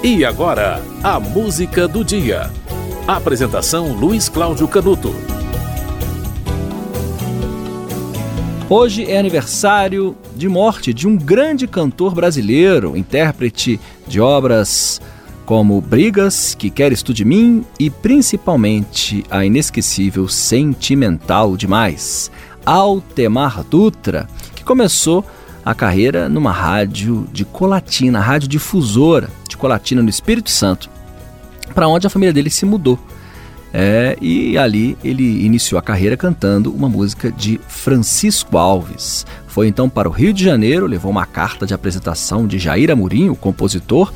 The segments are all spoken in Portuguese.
E agora, a música do dia. Apresentação Luiz Cláudio Canuto. Hoje é aniversário de morte de um grande cantor brasileiro, intérprete de obras como Brigas, Que Queres Tu de Mim e principalmente a inesquecível Sentimental Demais, Altemar Dutra, que começou a carreira numa rádio de Colatina, rádio difusora de Colatina no Espírito Santo, para onde a família dele se mudou. É, e ali ele iniciou a carreira cantando uma música de Francisco Alves. Foi então para o Rio de Janeiro, levou uma carta de apresentação de Jair Amorim, o compositor,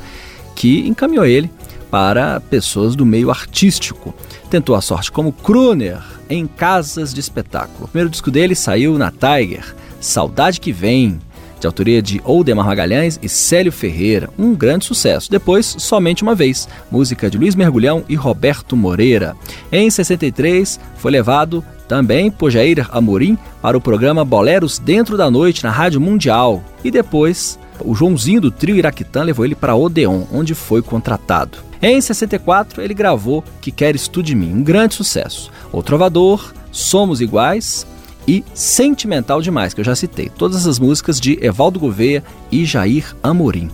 que encaminhou ele para pessoas do meio artístico. Tentou a sorte como crooner em casas de espetáculo. O primeiro disco dele saiu na Tiger, Saudade que Vem, de autoria de Oldemar Magalhães e Célio Ferreira, um grande sucesso. Depois, Somente Uma Vez, música de Luiz Mergulhão e Roberto Moreira. Em 63, foi levado também por Jair Amorim para o programa Boleros Dentro da Noite na Rádio Mundial. E depois, o Joãozinho do trio Iraquitã levou ele para Odeon, onde foi contratado. Em 64, ele gravou Que Queres Tu de Mim, um grande sucesso. O Trovador, Somos Iguais, e Sentimental Demais, que eu já citei. Todas essas músicas de Evaldo Gouveia e Jair Amorim.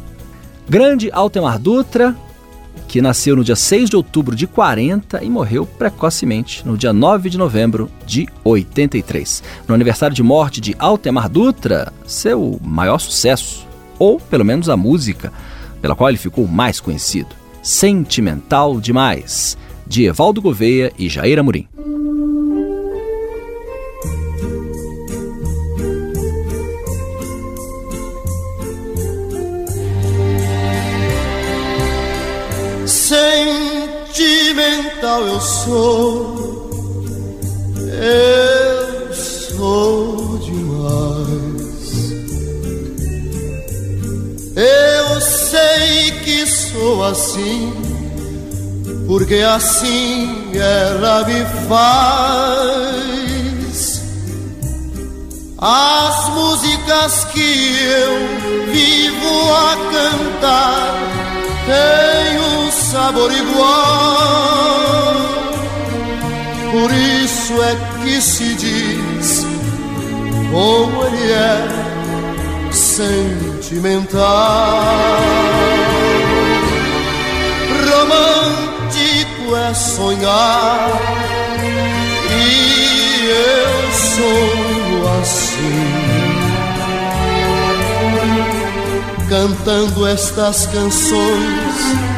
Grande Altemar Dutra, que nasceu no dia 6 de outubro de 40 e morreu precocemente no dia 9 de novembro de 83. No aniversário de morte de Altemar Dutra, seu maior sucesso, ou pelo menos a música pela qual ele ficou mais conhecido, Sentimental Demais, de Evaldo Gouveia e Jair Amorim. Sentimental eu sou, eu sou demais. Eu sei que sou assim, porque assim ela me faz. As músicas que eu sabor igual. Por isso é que se diz como ele é sentimental. Romântico é sonhar e eu sou assim. Cantando estas canções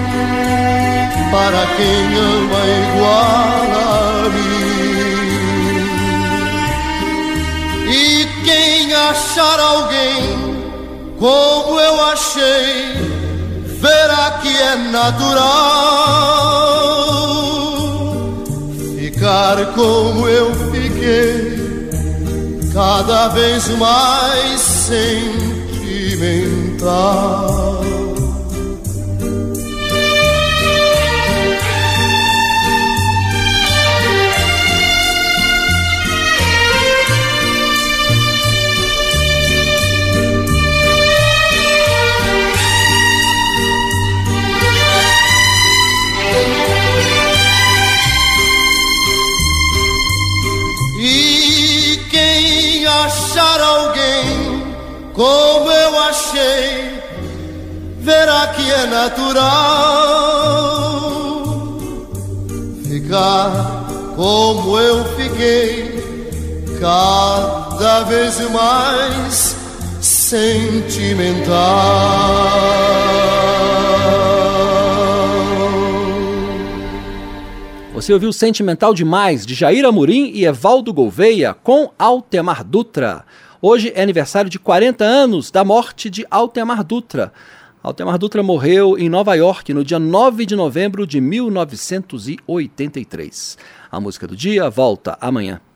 para quem ama igual a mim. E quem achar alguém como eu achei, verá que é natural ficar como eu fiquei, cada vez mais sentimental. Como eu achei, verá que é natural ficar como eu fiquei, cada vez mais sentimental. Você ouviu Sentimental Demais, de Jair Amorim e Evaldo Gouveia, com Altemar Dutra. Hoje é aniversário de 40 anos da morte de Altemar Dutra. Altemar Dutra morreu em Nova York no dia 9 de novembro de 1983. A música do dia volta amanhã.